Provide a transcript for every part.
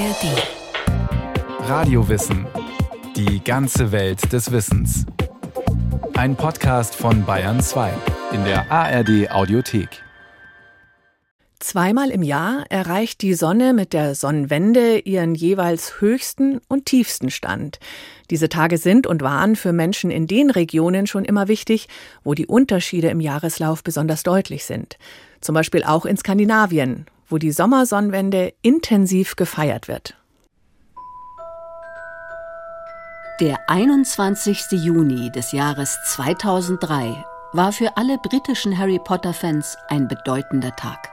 ARD. Radiowissen. Die ganze Welt des Wissens. Ein Podcast von Bayern 2 in der ARD Audiothek. Zweimal im Jahr erreicht die Sonne mit der Sonnenwende ihren jeweils höchsten und tiefsten Stand. Diese Tage sind und waren für Menschen in den Regionen schon immer wichtig, wo die Unterschiede im Jahreslauf besonders deutlich sind. Zum Beispiel auch in Skandinavien, wo die Sommersonnenwende intensiv gefeiert wird. Der 21. Juni des Jahres 2003 war für alle britischen Harry Potter-Fans ein bedeutender Tag.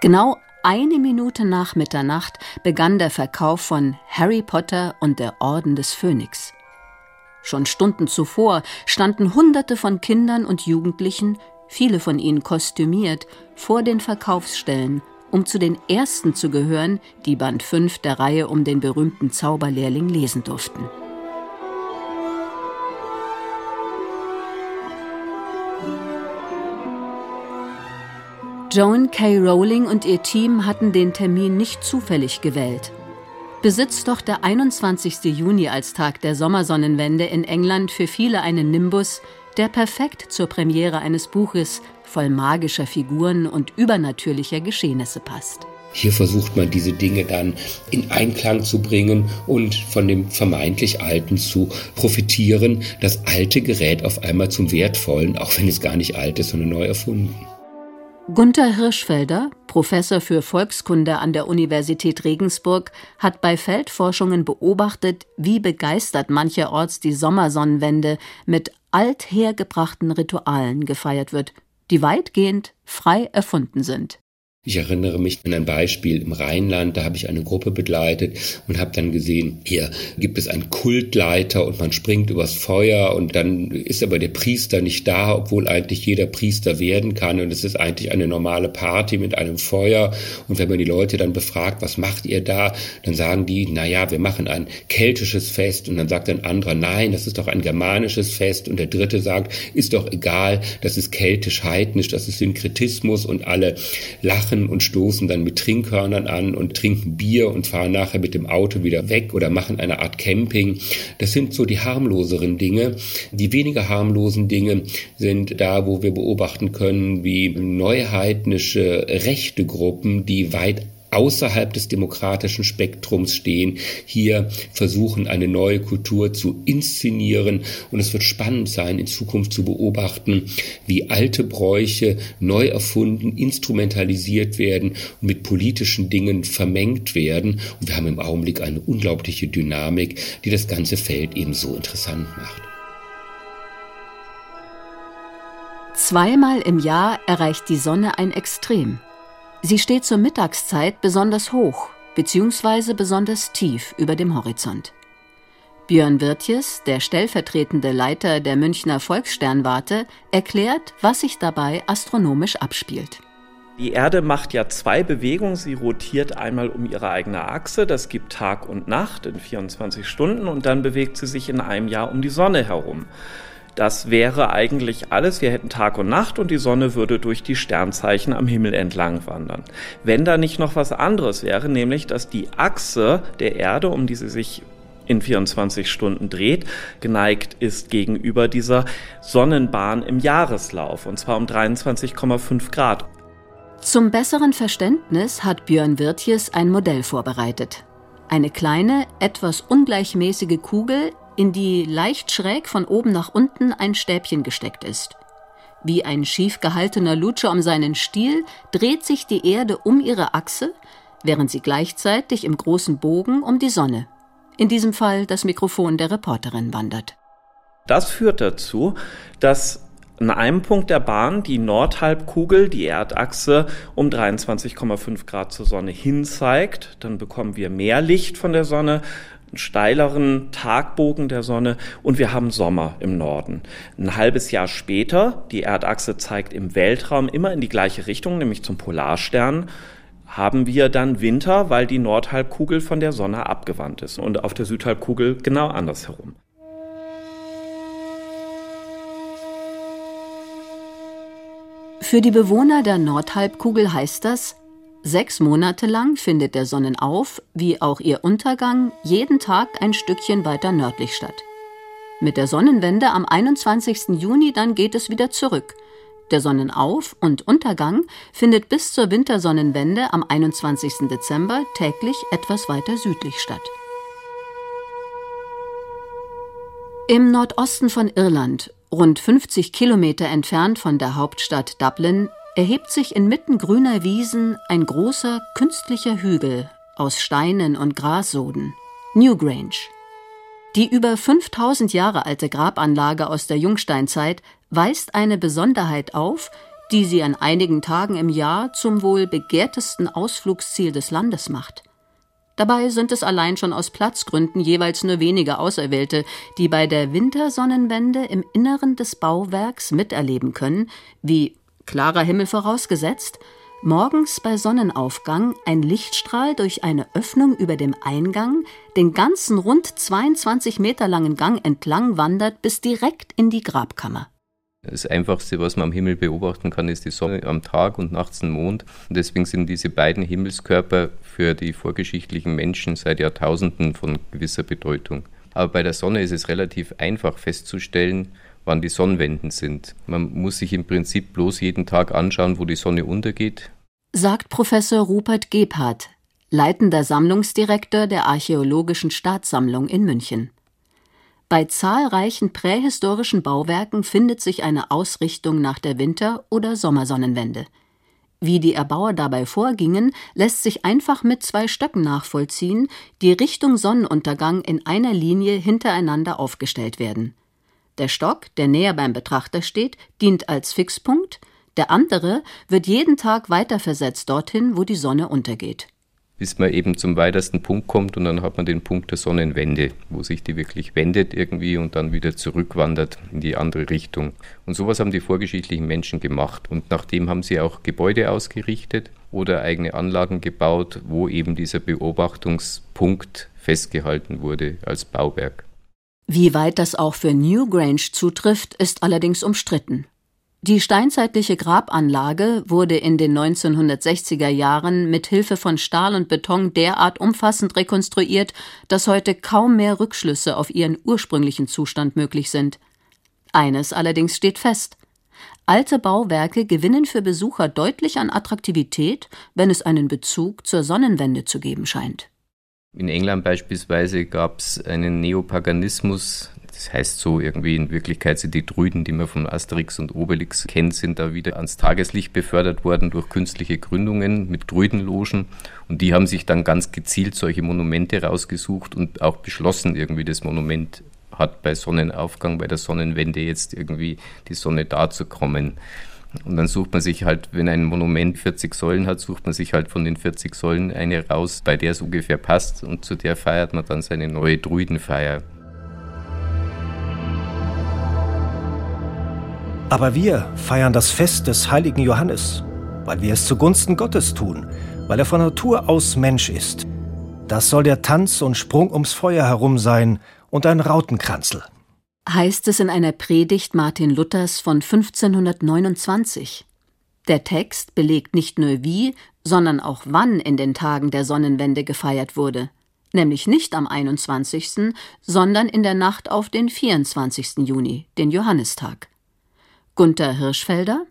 Genau eine Minute nach Mitternacht begann der Verkauf von Harry Potter und der Orden des Phönix. Schon Stunden zuvor standen Hunderte von Kindern und Jugendlichen, viele von ihnen kostümiert, vor den Verkaufsstellen um zu den ersten zu gehören, die Band 5 der Reihe um den berühmten Zauberlehrling lesen durften. Joan K. Rowling und ihr Team hatten den Termin nicht zufällig gewählt. Besitzt doch der 21. Juni als Tag der Sommersonnenwende in England für viele einen Nimbus, der perfekt zur Premiere eines Buches voll magischer Figuren und übernatürlicher Geschehnisse passt. Hier versucht man diese Dinge dann in Einklang zu bringen und von dem vermeintlich Alten zu profitieren, das alte Gerät auf einmal zum Wertvollen, auch wenn es gar nicht alt ist, sondern neu erfunden. Gunther Hirschfelder, Professor für Volkskunde an der Universität Regensburg, hat bei Feldforschungen beobachtet, wie begeistert mancherorts die Sommersonnenwende mit althergebrachten Ritualen gefeiert wird, die weitgehend frei erfunden sind. Ich erinnere mich an ein Beispiel im Rheinland, da habe ich eine Gruppe begleitet und habe dann gesehen, hier gibt es einen Kultleiter und man springt übers Feuer und dann ist aber der Priester nicht da, obwohl eigentlich jeder Priester werden kann und es ist eigentlich eine normale Party mit einem Feuer. Und wenn man die Leute dann befragt, was macht ihr da, dann sagen die, na ja, wir machen ein keltisches Fest. Und dann sagt ein anderer, nein, das ist doch ein germanisches Fest. Und der dritte sagt, ist doch egal, das ist keltisch-heidnisch, das ist Synkretismus. Und alle lachen lachen und stoßen dann mit Trinkhörnern an und trinken Bier und fahren nachher mit dem Auto wieder weg oder machen eine Art Camping. Das sind so die harmloseren Dinge. Die weniger harmlosen Dinge sind da, wo wir beobachten können, wie neuheidnische rechte Gruppen, die weit außerhalb des demokratischen Spektrums stehen, hier versuchen, eine neue Kultur zu inszenieren. Und es wird spannend sein, in Zukunft zu beobachten, wie alte Bräuche neu erfunden, instrumentalisiert werden und mit politischen Dingen vermengt werden. Und wir haben im Augenblick eine unglaubliche Dynamik, die das ganze Feld eben so interessant macht. Zweimal im Jahr erreicht die Sonne ein Extrem. Sie steht zur Mittagszeit besonders hoch bzw. besonders tief über dem Horizont. Björn Wirtjes, der stellvertretende Leiter der Münchner Volkssternwarte, erklärt, was sich dabei astronomisch abspielt. Die Erde macht ja zwei Bewegungen. Sie rotiert einmal um ihre eigene Achse, das gibt Tag und Nacht in 24 Stunden, und dann bewegt sie sich in einem Jahr um die Sonne herum. Das wäre eigentlich alles. Wir hätten Tag und Nacht und die Sonne würde durch die Sternzeichen am Himmel entlang wandern. Wenn da nicht noch was anderes wäre, nämlich dass die Achse der Erde, um die sie sich in 24 Stunden dreht, geneigt ist gegenüber dieser Sonnenbahn im Jahreslauf, und zwar um 23,5 Grad. Zum besseren Verständnis hat Björn Wirtjes ein Modell vorbereitet. Eine kleine, etwas ungleichmäßige Kugel, in die leicht schräg von oben nach unten ein Stäbchen gesteckt ist. Wie ein schief gehaltener Lutscher um seinen Stiel dreht sich die Erde um ihre Achse, während sie gleichzeitig im großen Bogen um die Sonne, in diesem Fall das Mikrofon der Reporterin, wandert. Das führt dazu, dass an einem Punkt der Bahn die Nordhalbkugel, die Erdachse, um 23,5 Grad zur Sonne hin zeigt. Dann bekommen wir mehr Licht von der Sonne einen steileren Tagbogen der Sonne und wir haben Sommer im Norden. Ein halbes Jahr später, die Erdachse zeigt im Weltraum immer in die gleiche Richtung, nämlich zum Polarstern, haben wir dann Winter, weil die Nordhalbkugel von der Sonne abgewandt ist und auf der Südhalbkugel genau andersherum. Für die Bewohner der Nordhalbkugel heißt das, Sechs Monate lang findet der Sonnenauf, wie auch ihr Untergang, jeden Tag ein Stückchen weiter nördlich statt. Mit der Sonnenwende am 21. Juni dann geht es wieder zurück. Der Sonnenauf- und Untergang findet bis zur Wintersonnenwende am 21. Dezember täglich etwas weiter südlich statt. Im Nordosten von Irland, rund 50 Kilometer entfernt von der Hauptstadt Dublin, erhebt sich inmitten grüner Wiesen ein großer künstlicher Hügel aus Steinen und Grassoden, Newgrange. Die über 5000 Jahre alte Grabanlage aus der Jungsteinzeit weist eine Besonderheit auf, die sie an einigen Tagen im Jahr zum wohl begehrtesten Ausflugsziel des Landes macht. Dabei sind es allein schon aus Platzgründen jeweils nur wenige Auserwählte, die bei der Wintersonnenwende im Inneren des Bauwerks miterleben können, wie klarer Himmel vorausgesetzt, morgens bei Sonnenaufgang ein Lichtstrahl durch eine Öffnung über dem Eingang den ganzen rund 22 Meter langen Gang entlang wandert bis direkt in die Grabkammer. Das Einfachste, was man am Himmel beobachten kann, ist die Sonne am Tag und nachts ein Mond. Und deswegen sind diese beiden Himmelskörper für die vorgeschichtlichen Menschen seit Jahrtausenden von gewisser Bedeutung. Aber bei der Sonne ist es relativ einfach festzustellen, wann die Sonnenwenden sind. Man muss sich im Prinzip bloß jeden Tag anschauen, wo die Sonne untergeht. Sagt Professor Rupert Gebhardt, leitender Sammlungsdirektor der Archäologischen Staatssammlung in München. Bei zahlreichen prähistorischen Bauwerken findet sich eine Ausrichtung nach der Winter- oder Sommersonnenwende. Wie die Erbauer dabei vorgingen, lässt sich einfach mit zwei Stöcken nachvollziehen, die Richtung Sonnenuntergang in einer Linie hintereinander aufgestellt werden. Der Stock, der näher beim Betrachter steht, dient als Fixpunkt, der andere wird jeden Tag weiterversetzt dorthin, wo die Sonne untergeht. Bis man eben zum weitesten Punkt kommt und dann hat man den Punkt der Sonnenwende, wo sich die wirklich wendet irgendwie und dann wieder zurückwandert in die andere Richtung. Und sowas haben die vorgeschichtlichen Menschen gemacht und nachdem haben sie auch Gebäude ausgerichtet oder eigene Anlagen gebaut, wo eben dieser Beobachtungspunkt festgehalten wurde als Bauwerk. Wie weit das auch für Newgrange zutrifft, ist allerdings umstritten. Die steinzeitliche Grabanlage wurde in den 1960er Jahren mit Hilfe von Stahl und Beton derart umfassend rekonstruiert, dass heute kaum mehr Rückschlüsse auf ihren ursprünglichen Zustand möglich sind. Eines allerdings steht fest. Alte Bauwerke gewinnen für Besucher deutlich an Attraktivität, wenn es einen Bezug zur Sonnenwende zu geben scheint. In England beispielsweise gab es einen Neopaganismus. Das heißt so irgendwie in Wirklichkeit sind die Druiden, die man von Asterix und Obelix kennt, sind da wieder ans Tageslicht befördert worden durch künstliche Gründungen mit Druidenlogen. Und die haben sich dann ganz gezielt solche Monumente rausgesucht und auch beschlossen, irgendwie das Monument hat bei Sonnenaufgang, bei der Sonnenwende jetzt irgendwie die Sonne darzukommen. Und dann sucht man sich halt, wenn ein Monument 40 Säulen hat, sucht man sich halt von den 40 Säulen eine raus, bei der es ungefähr passt und zu der feiert man dann seine neue Druidenfeier. Aber wir feiern das Fest des heiligen Johannes, weil wir es zugunsten Gottes tun, weil er von Natur aus Mensch ist. Das soll der Tanz und Sprung ums Feuer herum sein und ein Rautenkranzel heißt es in einer Predigt Martin Luthers von 1529. Der Text belegt nicht nur wie, sondern auch wann in den Tagen der Sonnenwende gefeiert wurde, nämlich nicht am 21., sondern in der Nacht auf den 24. Juni, den Johannistag. Gunther Hirschfelder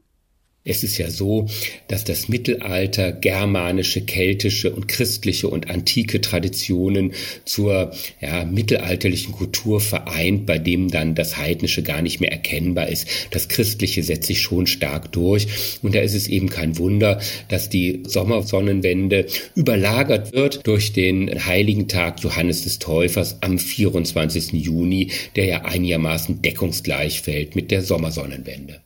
es ist ja so, dass das Mittelalter germanische, keltische und christliche und antike Traditionen zur ja, mittelalterlichen Kultur vereint, bei dem dann das Heidnische gar nicht mehr erkennbar ist. Das Christliche setzt sich schon stark durch. Und da ist es eben kein Wunder, dass die Sommersonnenwende überlagert wird durch den heiligen Tag Johannes des Täufers am 24. Juni, der ja einigermaßen deckungsgleich fällt mit der Sommersonnenwende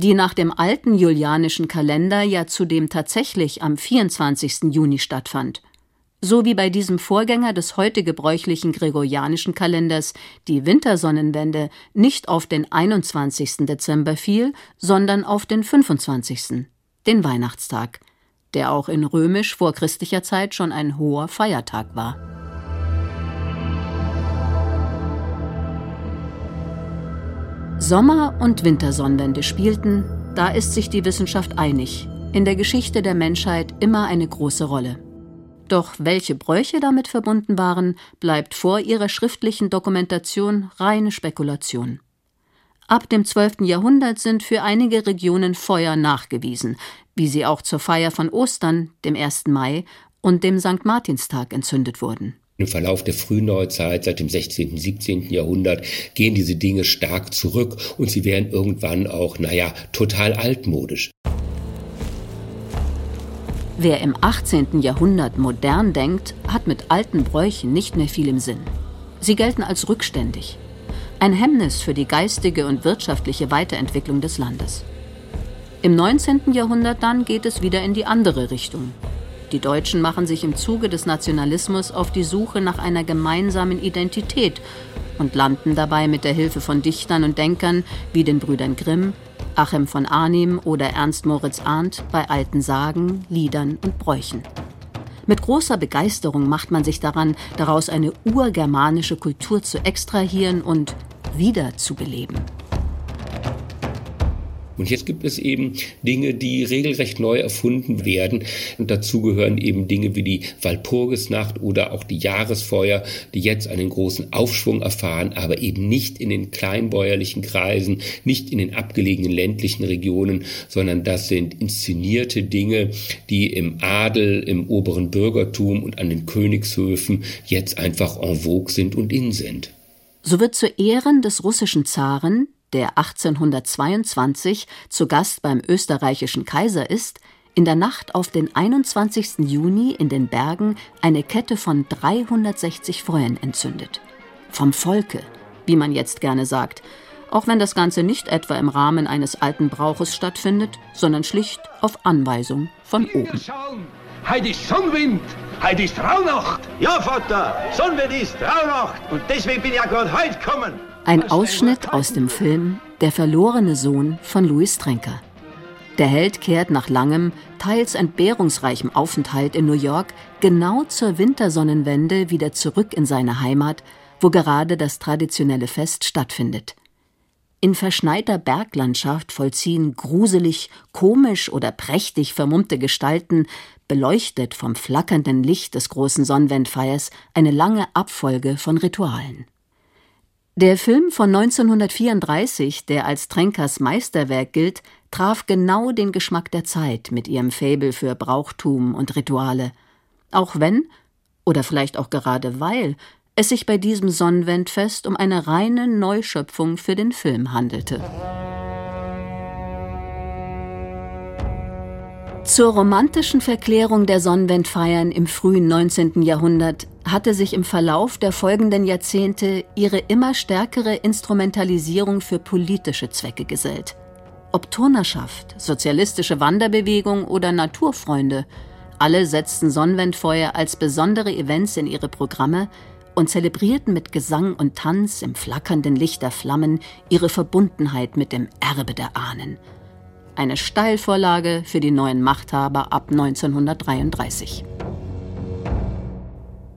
die nach dem alten julianischen Kalender ja zudem tatsächlich am 24. Juni stattfand. So wie bei diesem Vorgänger des heute gebräuchlichen gregorianischen Kalenders die Wintersonnenwende nicht auf den 21. Dezember fiel, sondern auf den 25., den Weihnachtstag, der auch in römisch vorchristlicher Zeit schon ein hoher Feiertag war. Sommer- und Wintersonnenwende spielten, da ist sich die Wissenschaft einig, in der Geschichte der Menschheit immer eine große Rolle. Doch welche Bräuche damit verbunden waren, bleibt vor ihrer schriftlichen Dokumentation reine Spekulation. Ab dem 12. Jahrhundert sind für einige Regionen Feuer nachgewiesen, wie sie auch zur Feier von Ostern, dem 1. Mai und dem St. Martinstag entzündet wurden. Im Verlauf der Frühneuzeit, seit dem 16., 17. Jahrhundert, gehen diese Dinge stark zurück und sie werden irgendwann auch, naja, total altmodisch. Wer im 18. Jahrhundert modern denkt, hat mit alten Bräuchen nicht mehr viel im Sinn. Sie gelten als rückständig. Ein Hemmnis für die geistige und wirtschaftliche Weiterentwicklung des Landes. Im 19. Jahrhundert dann geht es wieder in die andere Richtung. Die Deutschen machen sich im Zuge des Nationalismus auf die Suche nach einer gemeinsamen Identität und landen dabei mit der Hilfe von Dichtern und Denkern wie den Brüdern Grimm, Achim von Arnim oder Ernst Moritz Arndt bei alten Sagen, Liedern und Bräuchen. Mit großer Begeisterung macht man sich daran, daraus eine urgermanische Kultur zu extrahieren und wiederzubeleben. Und jetzt gibt es eben Dinge, die regelrecht neu erfunden werden. Und dazu gehören eben Dinge wie die Walpurgisnacht oder auch die Jahresfeuer, die jetzt einen großen Aufschwung erfahren, aber eben nicht in den kleinbäuerlichen Kreisen, nicht in den abgelegenen ländlichen Regionen, sondern das sind inszenierte Dinge, die im Adel, im oberen Bürgertum und an den Königshöfen jetzt einfach en vogue sind und in sind. So wird zu Ehren des russischen Zaren der 1822 zu Gast beim österreichischen Kaiser ist, in der Nacht auf den 21. Juni in den Bergen eine Kette von 360 Feuern entzündet. Vom Volke, wie man jetzt gerne sagt, auch wenn das Ganze nicht etwa im Rahmen eines alten Brauches stattfindet, sondern schlicht auf Anweisung von oben. Heute ist Sonnenwind, heute ist Rauhnacht. Ja, Vater, Sonnenwind ist Rauhnacht und deswegen bin ich ja gerade heute gekommen. Ein Ausschnitt aus dem Film Der verlorene Sohn von Louis Trenker. Der Held kehrt nach langem, teils entbehrungsreichem Aufenthalt in New York genau zur Wintersonnenwende wieder zurück in seine Heimat, wo gerade das traditionelle Fest stattfindet. In verschneiter Berglandschaft vollziehen gruselig, komisch oder prächtig vermummte Gestalten, beleuchtet vom flackernden Licht des großen Sonnenwendfeiers, eine lange Abfolge von Ritualen. Der Film von 1934, der als Trenkers Meisterwerk gilt, traf genau den Geschmack der Zeit mit ihrem Faible für Brauchtum und Rituale. Auch wenn, oder vielleicht auch gerade weil, es sich bei diesem Sonnenwendfest um eine reine Neuschöpfung für den Film handelte. Zur romantischen Verklärung der Sonnenwendfeiern im frühen 19. Jahrhundert hatte sich im Verlauf der folgenden Jahrzehnte ihre immer stärkere Instrumentalisierung für politische Zwecke gesellt. Ob Turnerschaft, sozialistische Wanderbewegung oder Naturfreunde, alle setzten Sonnenwendfeuer als besondere Events in ihre Programme und zelebrierten mit Gesang und Tanz im flackernden Licht der Flammen ihre Verbundenheit mit dem Erbe der Ahnen – eine Steilvorlage für die neuen Machthaber ab 1933.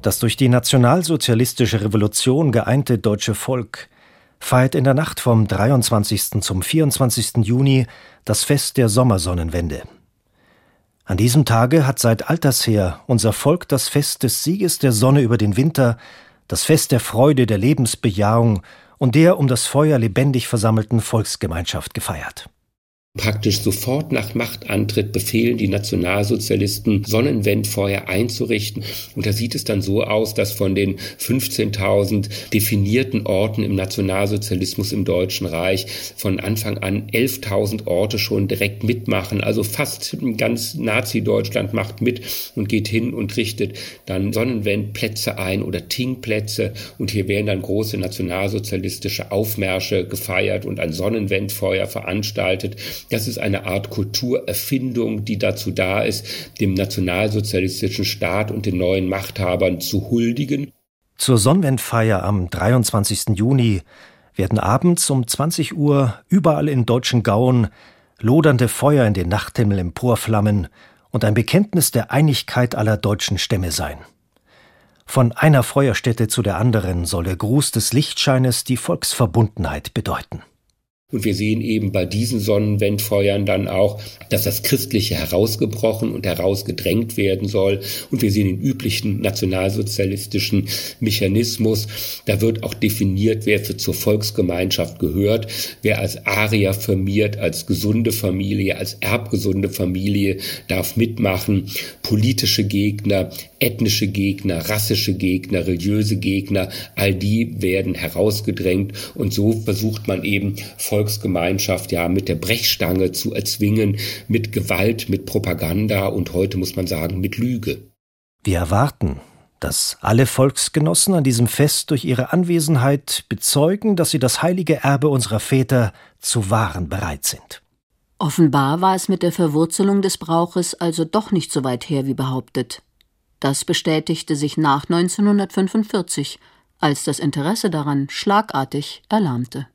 Das durch die nationalsozialistische Revolution geeinte deutsche Volk feiert in der Nacht vom 23. zum 24. Juni das Fest der Sommersonnenwende. An diesem Tage hat seit alters her unser Volk das Fest des Sieges der Sonne über den Winter, das Fest der Freude, der Lebensbejahung und der um das Feuer lebendig versammelten Volksgemeinschaft gefeiert. Praktisch sofort nach Machtantritt befehlen die Nationalsozialisten, Sonnenwendfeuer einzurichten. Und da sieht es dann so aus, dass von den 15.000 definierten Orten im Nationalsozialismus im Deutschen Reich von Anfang an 11.000 Orte schon direkt mitmachen. Also fast ganz Nazi-Deutschland macht mit und geht hin und richtet dann Sonnenwendplätze ein oder Tingplätze. Und hier werden dann große nationalsozialistische Aufmärsche gefeiert und ein Sonnenwendfeuer veranstaltet. Das ist eine Art Kulturerfindung, die dazu da ist, dem nationalsozialistischen Staat und den neuen Machthabern zu huldigen. Zur Sonnenwendfeier am 23. Juni werden abends um 20 Uhr überall in deutschen Gauen lodernde Feuer in den Nachthimmel emporflammen und ein Bekenntnis der Einigkeit aller deutschen Stämme sein. Von einer Feuerstätte zu der anderen soll der Gruß des Lichtscheines die Volksverbundenheit bedeuten. Und wir sehen eben bei diesen Sonnenwendfeuern dann auch, dass das Christliche herausgebrochen und herausgedrängt werden soll. Und wir sehen den üblichen nationalsozialistischen Mechanismus. Da wird auch definiert, wer für zur Volksgemeinschaft gehört, wer als Arier firmiert, als gesunde Familie, als erbgesunde Familie darf mitmachen. Politische Gegner, ethnische Gegner, rassische Gegner, religiöse Gegner, all die werden herausgedrängt. Und so versucht man eben Volk Volksgemeinschaft ja mit der Brechstange zu erzwingen, mit Gewalt, mit Propaganda und heute muss man sagen mit Lüge. Wir erwarten, dass alle Volksgenossen an diesem Fest durch ihre Anwesenheit bezeugen, dass sie das heilige Erbe unserer Väter zu wahren bereit sind. Offenbar war es mit der Verwurzelung des Brauches also doch nicht so weit her wie behauptet. Das bestätigte sich nach 1945, als das Interesse daran schlagartig erlahmte.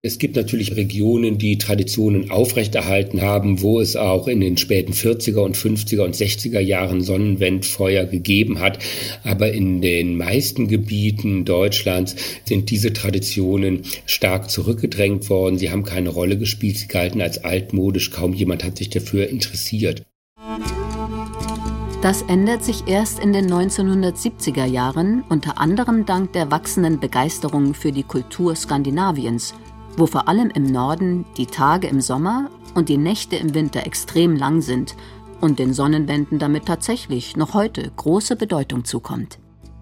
Es gibt natürlich Regionen, die Traditionen aufrechterhalten haben, wo es auch in den späten 40er und 50er und 60er Jahren Sonnenwendfeuer gegeben hat. Aber in den meisten Gebieten Deutschlands sind diese Traditionen stark zurückgedrängt worden. Sie haben keine Rolle gespielt. Sie galten als altmodisch. Kaum jemand hat sich dafür interessiert. Das ändert sich erst in den 1970er Jahren, unter anderem dank der wachsenden Begeisterung für die Kultur Skandinaviens – wo vor allem im Norden die Tage im Sommer und die Nächte im Winter extrem lang sind und den Sonnenwänden damit tatsächlich noch heute große Bedeutung zukommt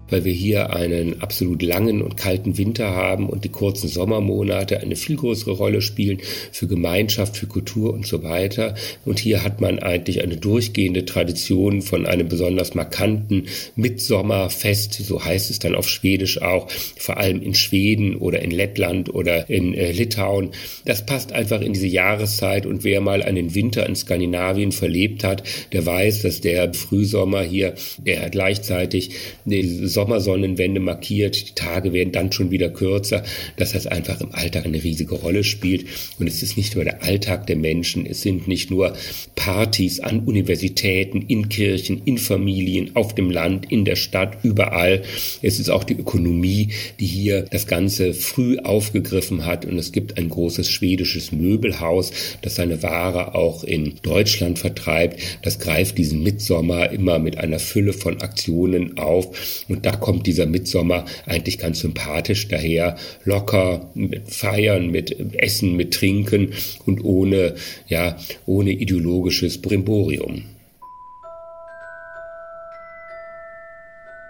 weil wir hier einen absolut langen und kalten Winter haben und die kurzen Sommermonate eine viel größere Rolle spielen für Gemeinschaft, für Kultur und so weiter. Und hier hat man eigentlich eine durchgehende Tradition von einem besonders markanten Mitsommerfest, so heißt es dann auf Schwedisch auch, vor allem in Schweden oder in Lettland oder in äh, Litauen. Das passt einfach in diese Jahreszeit und wer mal einen Winter in Skandinavien verlebt hat, der weiß, dass der Frühsommer hier, der gleichzeitig die Sommersonnenwende markiert. Die Tage werden dann schon wieder kürzer, dass das einfach im Alltag eine riesige Rolle spielt. Und es ist nicht nur der Alltag der Menschen, es sind nicht nur Partys an Universitäten, in Kirchen, in Familien, auf dem Land, in der Stadt, überall. Es ist auch die Ökonomie, die hier das Ganze früh aufgegriffen hat. Und es gibt ein großes schwedisches Möbelhaus, das seine Ware auch in Deutschland vertreibt. Das greift diesen Mitsommer immer mit einer Fülle von Aktionen auf. Und da kommt dieser Mitsommer eigentlich ganz sympathisch daher, locker mit Feiern, mit Essen, mit Trinken und ohne, ja, ohne ideologisches Brimborium.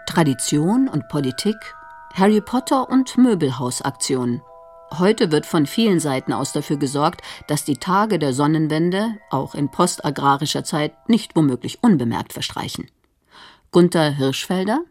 Tradition und Politik, Harry Potter und Möbelhausaktion. Heute wird von vielen Seiten aus dafür gesorgt, dass die Tage der Sonnenwende auch in postagrarischer Zeit nicht womöglich unbemerkt verstreichen. Gunther Hirschfelder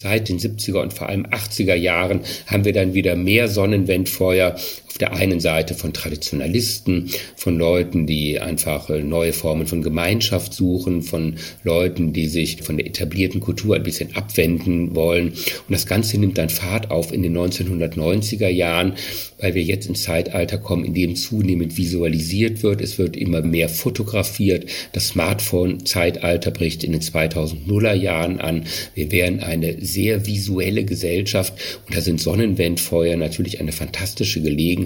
Seit den 70er und vor allem 80er Jahren haben wir dann wieder mehr Sonnenwendfeuer auf der einen Seite von Traditionalisten, von Leuten, die einfach äh, neue Formen von Gemeinschaft suchen, von Leuten, die sich von der etablierten Kultur ein bisschen abwenden wollen. Und das Ganze nimmt dann Fahrt auf in den 1990er Jahren, weil wir jetzt ins Zeitalter kommen, in dem zunehmend visualisiert wird. Es wird immer mehr fotografiert. Das Smartphone-Zeitalter bricht in den 2000er Jahren an. Wir werden eine sehr visuelle Gesellschaft und da sind Sonnenwendfeuer natürlich eine fantastische Gelegenheit,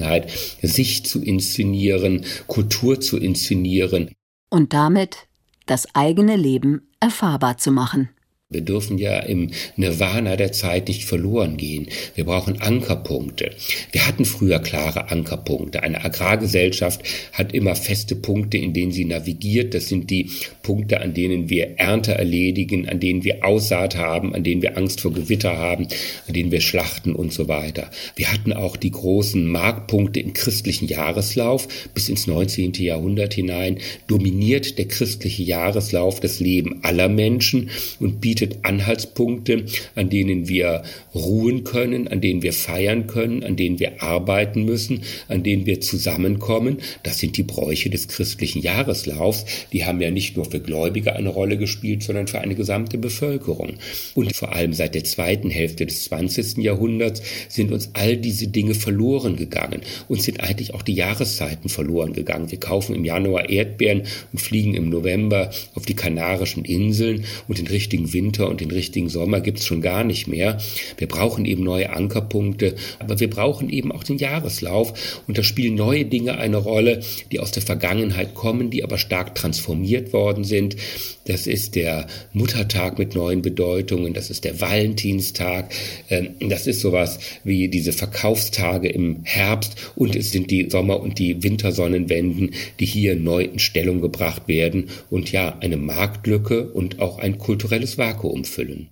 sich zu inszenieren, Kultur zu inszenieren. Und damit das eigene Leben erfahrbar zu machen. Wir dürfen ja im Nirvana der Zeit nicht verloren gehen. Wir brauchen Ankerpunkte. Wir hatten früher klare Ankerpunkte. Eine Agrargesellschaft hat immer feste Punkte, in denen sie navigiert. Das sind die Punkte, an denen wir Ernte erledigen, an denen wir Aussaat haben, an denen wir Angst vor Gewitter haben, an denen wir schlachten und so weiter. Wir hatten auch die großen Marktpunkte im christlichen Jahreslauf. Bis ins 19. Jahrhundert hinein dominiert der christliche Jahreslauf das Leben aller Menschen und bietet bietet Anhaltspunkte, an denen wir ruhen können, an denen wir feiern können, an denen wir arbeiten müssen, an denen wir zusammenkommen. Das sind die Bräuche des christlichen Jahreslaufs. Die haben ja nicht nur für Gläubige eine Rolle gespielt, sondern für eine gesamte Bevölkerung. Und vor allem seit der zweiten Hälfte des 20. Jahrhunderts sind uns all diese Dinge verloren gegangen. Uns sind eigentlich auch die Jahreszeiten verloren gegangen. Wir kaufen im Januar Erdbeeren und fliegen im November auf die Kanarischen Inseln und den richtigen Winter Winter und den richtigen Sommer gibt's schon gar nicht mehr. Wir brauchen eben neue Ankerpunkte, aber wir brauchen eben auch den Jahreslauf und da spielen neue Dinge eine Rolle, die aus der Vergangenheit kommen, die aber stark transformiert worden sind. Das ist der Muttertag mit neuen Bedeutungen, das ist der Valentinstag, ähm, das ist sowas wie diese Verkaufstage im Herbst und es sind die Sommer- und die Wintersonnenwenden, die hier neu in Stellung gebracht werden und ja eine Marktlücke und auch ein kulturelles Vakuum füllen.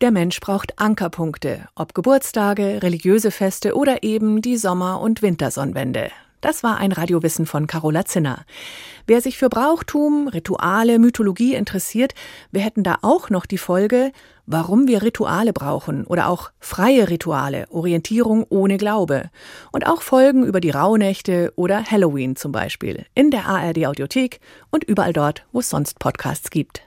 Der Mensch braucht Ankerpunkte, ob Geburtstage, religiöse Feste oder eben die Sommer- und Wintersonnenwende. Das war ein Radiowissen von Carola Zinner. Wer sich für Brauchtum, Rituale, Mythologie interessiert, wir hätten da auch noch die Folge, warum wir Rituale brauchen oder auch freie Rituale, Orientierung ohne Glaube. Und auch Folgen über die Rauhnächte oder Halloween zum Beispiel in der ARD Audiothek und überall dort, wo es sonst Podcasts gibt.